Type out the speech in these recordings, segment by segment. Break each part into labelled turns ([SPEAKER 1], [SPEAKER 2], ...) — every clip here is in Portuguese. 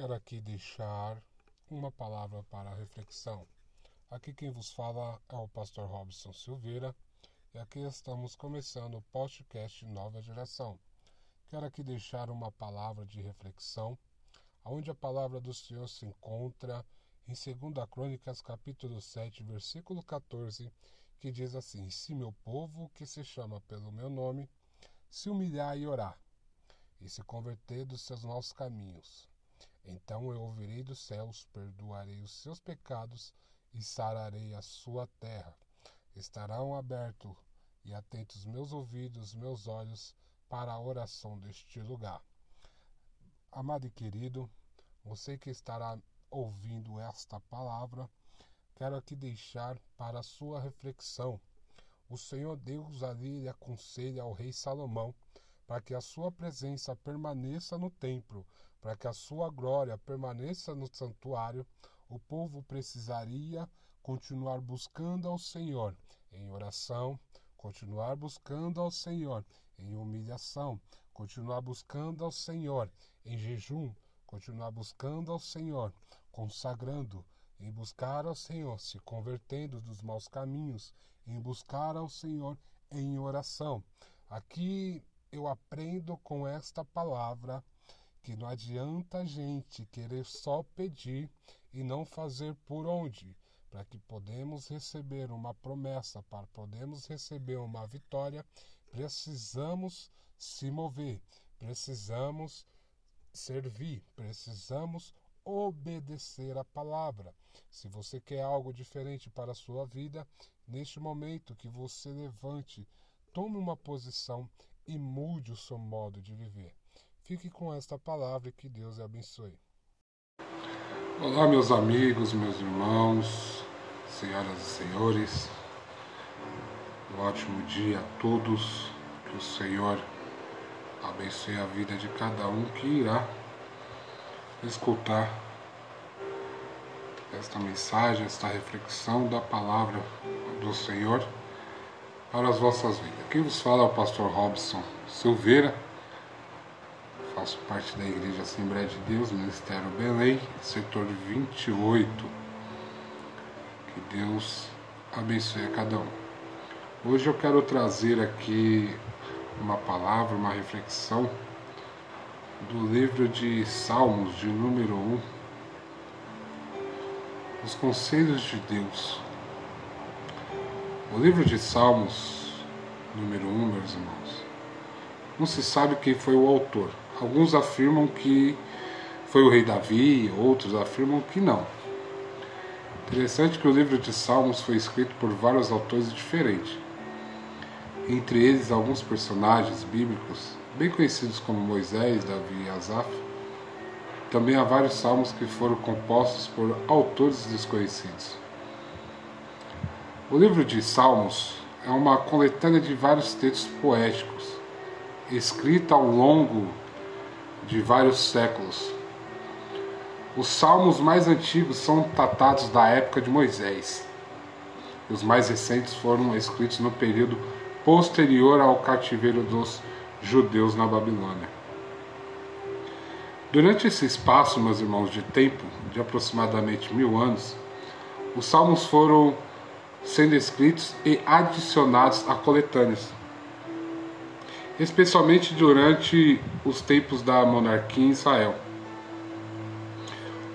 [SPEAKER 1] Quero aqui deixar uma palavra para reflexão. Aqui quem vos fala é o pastor Robson Silveira e aqui estamos começando o podcast Nova Geração. Quero aqui deixar uma palavra de reflexão, onde a palavra do Senhor se encontra em 2 Crônicas, capítulo 7, versículo 14, que diz assim: Se meu povo, que se chama pelo meu nome, se humilhar e orar, e se converter dos seus maus caminhos, então eu ouvirei dos céus, perdoarei os seus pecados e sararei a sua terra. Estarão abertos e atentos meus ouvidos, meus olhos para a oração deste lugar. Amado e querido, você que estará ouvindo esta palavra, quero aqui deixar para sua reflexão. O Senhor Deus ali lhe aconselha ao rei Salomão para que a sua presença permaneça no templo, para que a sua glória permaneça no santuário, o povo precisaria continuar buscando ao Senhor em oração, continuar buscando ao Senhor em humilhação, continuar buscando ao Senhor em jejum, continuar buscando ao Senhor, consagrando, em buscar ao Senhor, se convertendo dos maus caminhos, em buscar ao Senhor em oração. Aqui eu aprendo com esta palavra que não adianta a gente querer só pedir e não fazer por onde, para que podemos receber uma promessa, para podemos receber uma vitória, precisamos se mover, precisamos servir, precisamos obedecer a palavra. Se você quer algo diferente para a sua vida, neste momento que você levante, tome uma posição e mude o seu modo de viver. Fique com esta palavra e que Deus abençoe.
[SPEAKER 2] Olá, meus amigos, meus irmãos, senhoras e senhores. Um ótimo dia a todos. Que o Senhor abençoe a vida de cada um que irá escutar esta mensagem, esta reflexão da palavra do Senhor para as vossas vidas. Quem vos fala é o pastor Robson Silveira. Faço parte da Igreja Assembleia de Deus, Ministério Belém, setor 28. Que Deus abençoe a cada um. Hoje eu quero trazer aqui uma palavra, uma reflexão do livro de Salmos, de número 1. Os Conselhos de Deus. O livro de Salmos, número 1, meus irmãos, não se sabe quem foi o autor. Alguns afirmam que foi o rei Davi, outros afirmam que não. Interessante que o livro de Salmos foi escrito por vários autores diferentes. Entre eles, alguns personagens bíblicos, bem conhecidos como Moisés, Davi e Asaf. Também há vários salmos que foram compostos por autores desconhecidos. O livro de Salmos é uma coletânea de vários textos poéticos, escrita ao longo de vários séculos. Os salmos mais antigos são datados da época de Moisés. Os mais recentes foram escritos no período posterior ao cativeiro dos judeus na Babilônia. Durante esse espaço, meus irmãos, de tempo, de aproximadamente mil anos, os salmos foram sendo escritos e adicionados a coletâneas, especialmente durante os tempos da monarquia em Israel,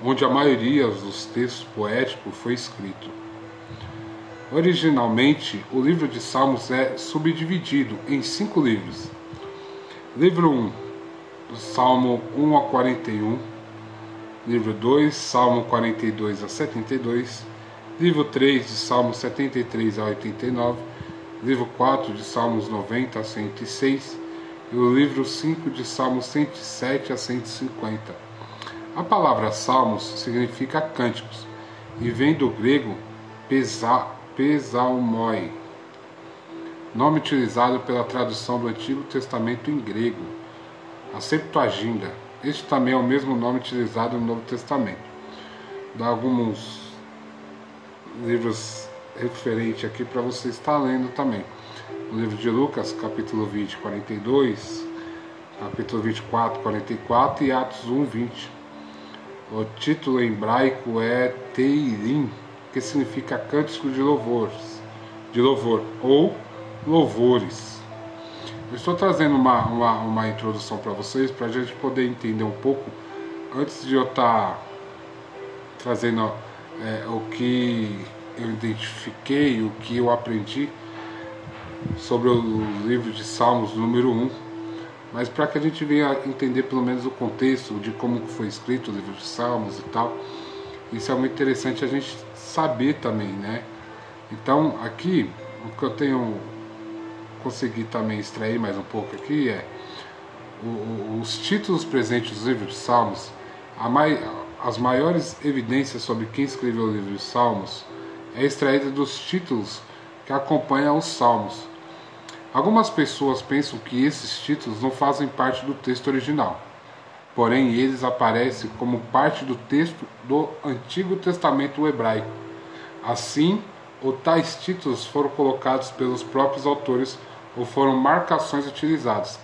[SPEAKER 2] onde a maioria dos textos poéticos foi escrito. Originalmente, o livro de Salmos é subdividido em cinco livros. Livro 1, do Salmo 1 a 41. Livro 2, Salmo 42 a 72 livro 3 de Salmos 73 a 89, livro 4 de Salmos 90 a 106 e o livro 5 de Salmos 107 a 150. A palavra Salmos significa cânticos e vem do grego pesa, pesalmoi, nome utilizado pela tradução do Antigo Testamento em grego, a Septuaginta. Este também é o mesmo nome utilizado no Novo Testamento. Dá alguns livros referentes aqui para você estar lendo também. O livro de Lucas, capítulo 20, 42, capítulo 24, 44 e Atos 1, 20. O título em hebraico é Teirim, que significa cântico de louvores, de louvor ou louvores. Eu estou trazendo uma, uma, uma introdução para vocês para a gente poder entender um pouco antes de eu estar tá trazendo é, o que eu identifiquei, o que eu aprendi sobre o livro de Salmos número 1, mas para que a gente venha entender pelo menos o contexto de como foi escrito o livro de Salmos e tal, isso é muito interessante a gente saber também, né? Então aqui o que eu tenho conseguido também extrair mais um pouco aqui é os títulos presentes no livro de Salmos, mai, as maiores evidências sobre quem escreveu o livro de Salmos é extraída dos títulos que acompanham os Salmos. Algumas pessoas pensam que esses títulos não fazem parte do texto original, porém eles aparecem como parte do texto do Antigo Testamento hebraico. Assim, ou tais títulos foram colocados pelos próprios autores ou foram marcações utilizadas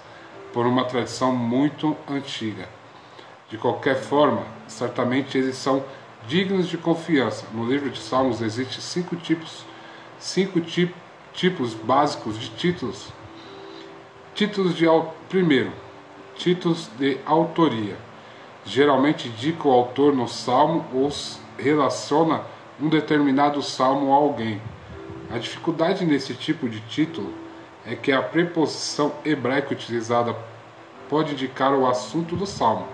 [SPEAKER 2] por uma tradição muito antiga. De qualquer forma, certamente eles são dignos de confiança. No livro de Salmos existem cinco tipos, cinco tipos tipos básicos de títulos. Títulos de primeiro, títulos de autoria. Geralmente indica o autor no salmo ou relaciona um determinado salmo a alguém. A dificuldade nesse tipo de título é que a preposição hebraica utilizada pode indicar o assunto do salmo.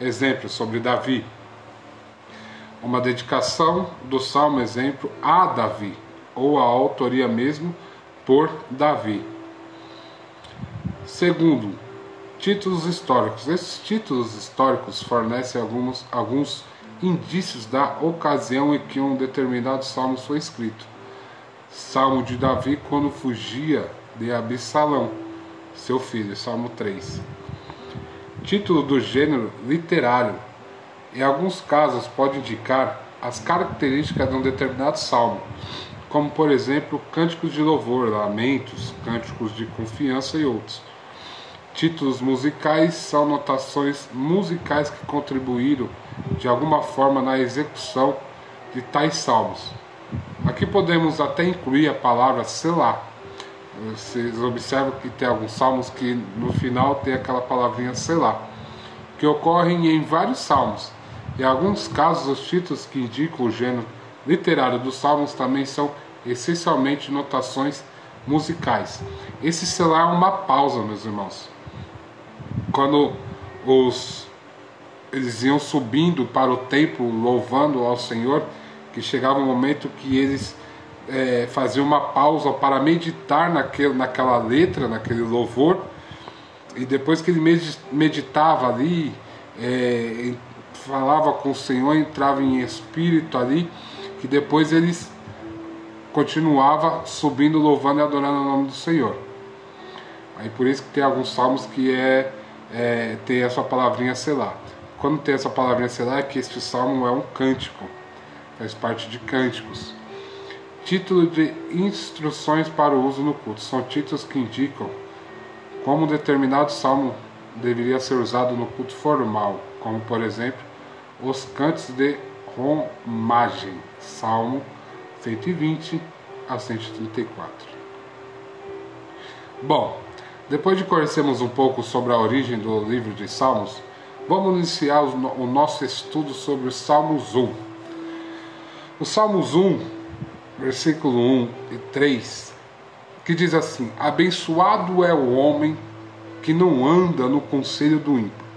[SPEAKER 2] Exemplo sobre Davi. Uma dedicação do salmo, exemplo, a Davi ou a autoria mesmo por Davi. Segundo, títulos históricos. Esses títulos históricos fornecem alguns, alguns indícios da ocasião em que um determinado salmo foi escrito. Salmo de Davi quando fugia de Absalão, seu filho, Salmo 3. Título do gênero literário. Em alguns casos pode indicar as características de um determinado salmo como por exemplo cânticos de louvor, lamentos, cânticos de confiança e outros. Títulos musicais são notações musicais que contribuíram de alguma forma na execução de tais salmos. Aqui podemos até incluir a palavra selah. Vocês observam que tem alguns salmos que no final tem aquela palavrinha selah, que ocorrem em vários salmos. Em alguns casos, os títulos que indicam o gênero literário dos salmos também são essencialmente notações musicais. Esse selar é uma pausa, meus irmãos. Quando os eles iam subindo para o templo louvando ao Senhor, que chegava um momento que eles é, faziam uma pausa para meditar naquele, naquela letra, naquele louvor, e depois que ele meditava ali, é, falava com o Senhor, entrava em espírito ali, que depois eles continuava subindo, louvando e adorando o nome do Senhor. Aí por isso que tem alguns salmos que é, é tem essa palavrinha selar. Quando tem essa palavrinha selar é que este salmo é um cântico, faz parte de cânticos. Título de instruções para o uso no culto são títulos que indicam como um determinado salmo deveria ser usado no culto formal, como por exemplo os cantos de romagem, Salmo 120 a 134. Bom, depois de conhecermos um pouco sobre a origem do livro de Salmos, vamos iniciar o nosso estudo sobre o Salmos 1. O Salmos 1, versículo 1 e 3, que diz assim: Abençoado é o homem que não anda no conselho do ímpio,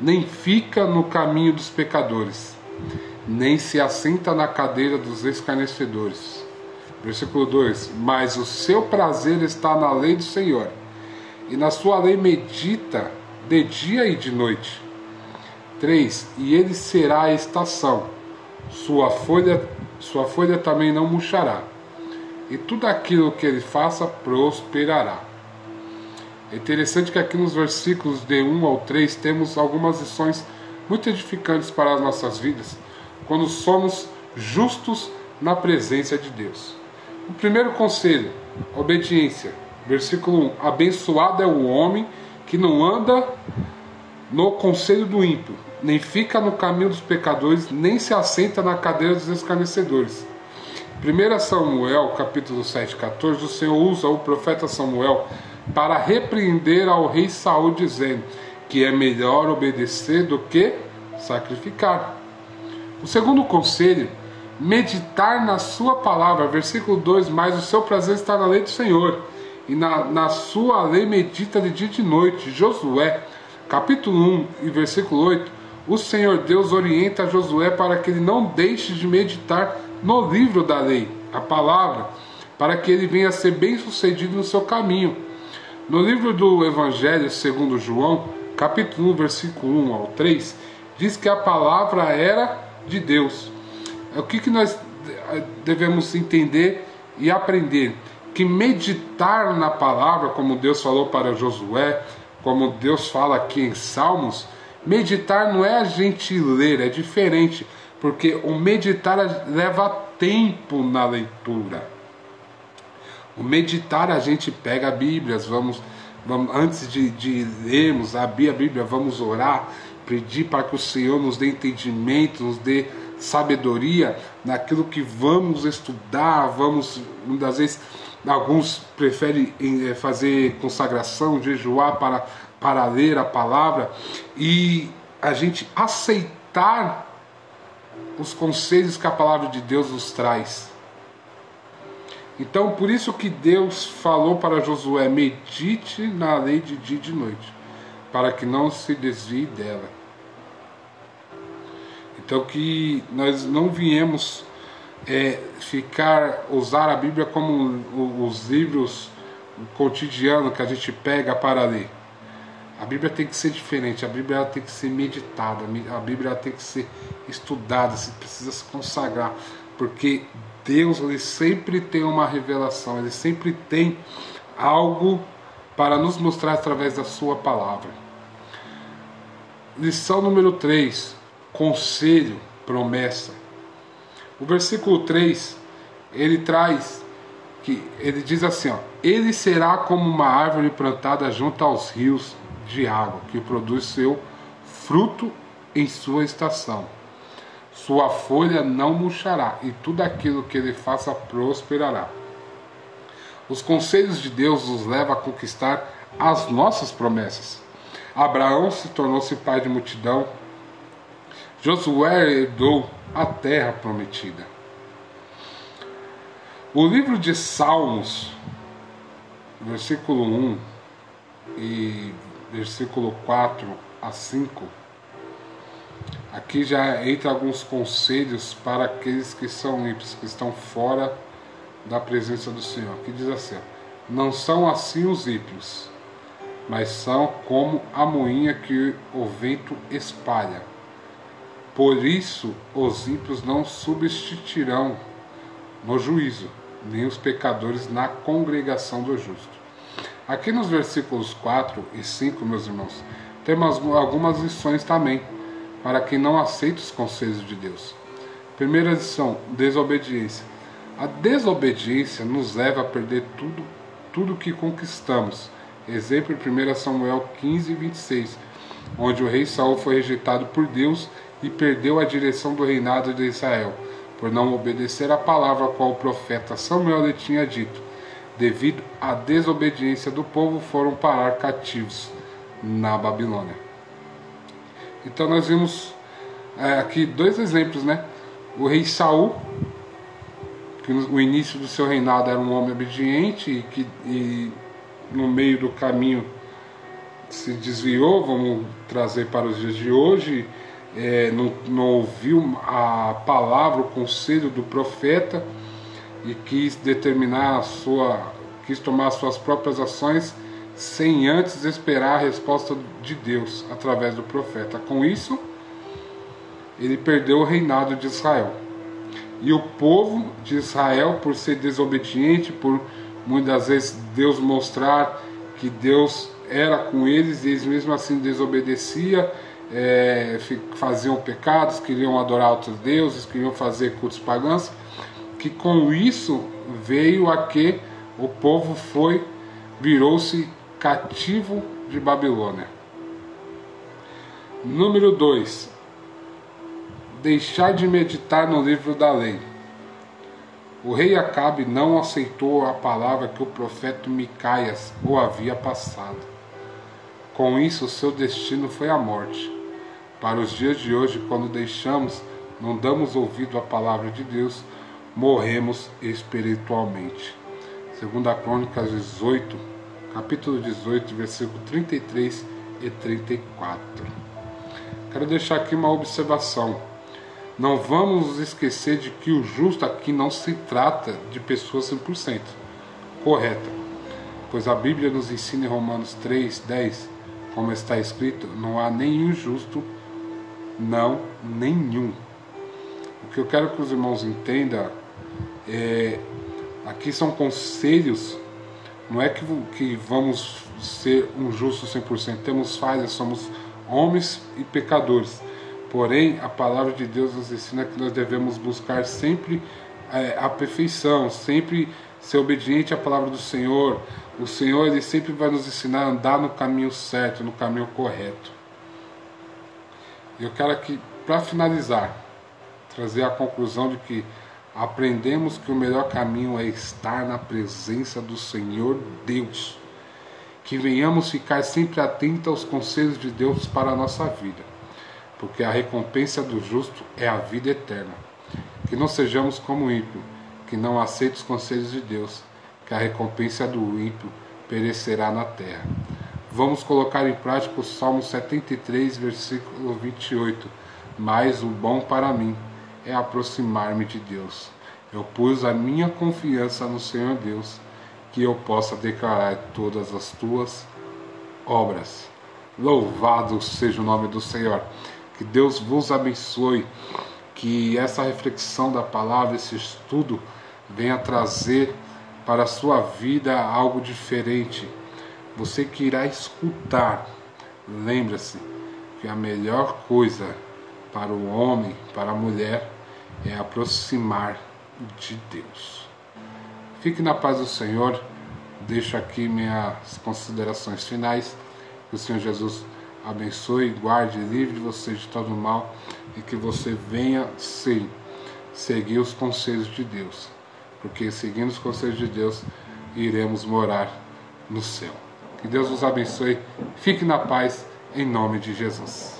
[SPEAKER 2] nem fica no caminho dos pecadores nem se assenta na cadeira dos escarnecedores. Versículo 2: Mas o seu prazer está na lei do Senhor, e na sua lei medita de dia e de noite. 3: E ele será a estação, sua folha, sua folha também não murchará, e tudo aquilo que ele faça prosperará. É interessante que aqui nos versículos de 1 ao 3 temos algumas lições muito edificantes para as nossas vidas quando somos justos na presença de Deus. O primeiro conselho, obediência. Versículo 1: Abençoado é o homem que não anda no conselho do ímpio, nem fica no caminho dos pecadores, nem se assenta na cadeira dos escarnecedores. 1 Samuel, capítulo 7, 14, o Senhor usa o profeta Samuel para repreender ao rei Saul, dizendo que é melhor obedecer do que sacrificar. O segundo conselho, meditar na sua palavra, versículo 2, mas o seu prazer está na lei do Senhor, e na, na sua lei medita de dia e de noite. Josué, capítulo 1 e versículo 8, o Senhor Deus orienta Josué para que ele não deixe de meditar no livro da lei, a palavra, para que ele venha a ser bem sucedido no seu caminho. No livro do Evangelho segundo João, capítulo 1, versículo 1 ao 3, diz que a palavra era de Deus. O que, que nós devemos entender e aprender? Que meditar na palavra, como Deus falou para Josué, como Deus fala aqui em Salmos, meditar não é a gente ler, é diferente, porque o meditar leva tempo na leitura. O meditar a gente pega a Bíblia, vamos, vamos antes de, de lermos, abrir a Bíblia, vamos orar, pedir para que o Senhor nos dê entendimento, nos dê sabedoria naquilo que vamos estudar, vamos muitas vezes alguns preferem eh, fazer consagração, jejuar para, para ler a palavra e a gente aceitar os conselhos que a palavra de Deus nos traz. Então, por isso que Deus falou para Josué: medite na lei de dia e de noite, para que não se desvie dela. Então que nós não viemos é, ficar usar a Bíblia como os livros cotidianos que a gente pega para ler. A Bíblia tem que ser diferente, a Bíblia tem que ser meditada, a Bíblia tem que ser estudada, você precisa se consagrar, porque Deus ele sempre tem uma revelação, ele sempre tem algo para nos mostrar através da sua palavra. Lição número 3: conselho, promessa. O versículo 3, ele traz que ele diz assim, ó: Ele será como uma árvore plantada junto aos rios de água, que produz seu fruto em sua estação. Sua folha não murchará, e tudo aquilo que ele faça prosperará. Os conselhos de Deus nos levam a conquistar as nossas promessas. Abraão se tornou-se pai de multidão, Josué herdou a terra prometida. O livro de Salmos, versículo 1 e versículo 4 a 5, aqui já entra alguns conselhos para aqueles que são ímpios, que estão fora da presença do Senhor. Aqui diz assim: Não são assim os ímpios, mas são como a moinha que o vento espalha por isso os ímpios não subsistirão no juízo, nem os pecadores na congregação do justo. Aqui nos versículos 4 e 5, meus irmãos, temos algumas lições também para quem não aceita os conselhos de Deus. Primeira lição: desobediência. A desobediência nos leva a perder tudo, tudo que conquistamos. Exemplo em 1 Samuel 15, 26, onde o rei Saul foi rejeitado por Deus e perdeu a direção do reinado de Israel, por não obedecer à palavra qual o profeta Samuel lhe tinha dito. Devido à desobediência do povo, foram parar cativos na Babilônia. Então nós vimos é, aqui dois exemplos, né? O rei Saul, que no início do seu reinado era um homem obediente e que e no meio do caminho se desviou, vamos trazer para os dias de hoje, é, não, não ouviu a palavra, o conselho do profeta e quis determinar a sua, quis tomar suas próprias ações sem antes esperar a resposta de Deus através do profeta. Com isso, ele perdeu o reinado de Israel. E o povo de Israel, por ser desobediente, por muitas vezes Deus mostrar que Deus era com eles e eles mesmo assim desobedeciam é, faziam pecados, queriam adorar outros deuses, queriam fazer cultos pagãos, que com isso veio a que o povo foi, virou-se cativo de Babilônia. Número 2. Deixar de meditar no livro da lei. O rei Acabe não aceitou a palavra que o profeta Micaias o havia passado. Com isso, seu destino foi a morte. Para os dias de hoje, quando deixamos, não damos ouvido à palavra de Deus, morremos espiritualmente. Segunda Crônicas 18, capítulo 18, versículo 33 e 34. Quero deixar aqui uma observação. Não vamos esquecer de que o justo aqui não se trata de pessoas 100% correta, pois a Bíblia nos ensina em Romanos 3, 10, como está escrito: não há nenhum justo, não, nenhum. O que eu quero que os irmãos entendam é aqui são conselhos, não é que, que vamos ser um justo 100%, temos falhas, somos homens e pecadores Porém, a palavra de Deus nos ensina que nós devemos buscar sempre é, a perfeição, sempre ser obediente à palavra do Senhor. O Senhor ele sempre vai nos ensinar a andar no caminho certo, no caminho correto. Eu quero aqui, para finalizar, trazer a conclusão de que aprendemos que o melhor caminho é estar na presença do Senhor Deus. Que venhamos ficar sempre atentos aos conselhos de Deus para a nossa vida porque a recompensa do justo é a vida eterna. Que não sejamos como ímpio, que não aceite os conselhos de Deus, que a recompensa do ímpio perecerá na terra. Vamos colocar em prática o Salmo 73, versículo 28. Mas o bom para mim é aproximar-me de Deus. Eu pus a minha confiança no Senhor Deus, que eu possa declarar todas as tuas obras. Louvado seja o nome do Senhor. Que Deus vos abençoe. Que essa reflexão da palavra, esse estudo, venha trazer para a sua vida algo diferente. Você que irá escutar, lembre-se que a melhor coisa para o homem, para a mulher, é aproximar de Deus. Fique na paz do Senhor. Deixo aqui minhas considerações finais. Que o Senhor Jesus abençoe, guarde, livre você de todo mal e que você venha sim seguir os conselhos de Deus, porque seguindo os conselhos de Deus iremos morar no céu. Que Deus nos abençoe, fique na paz em nome de Jesus.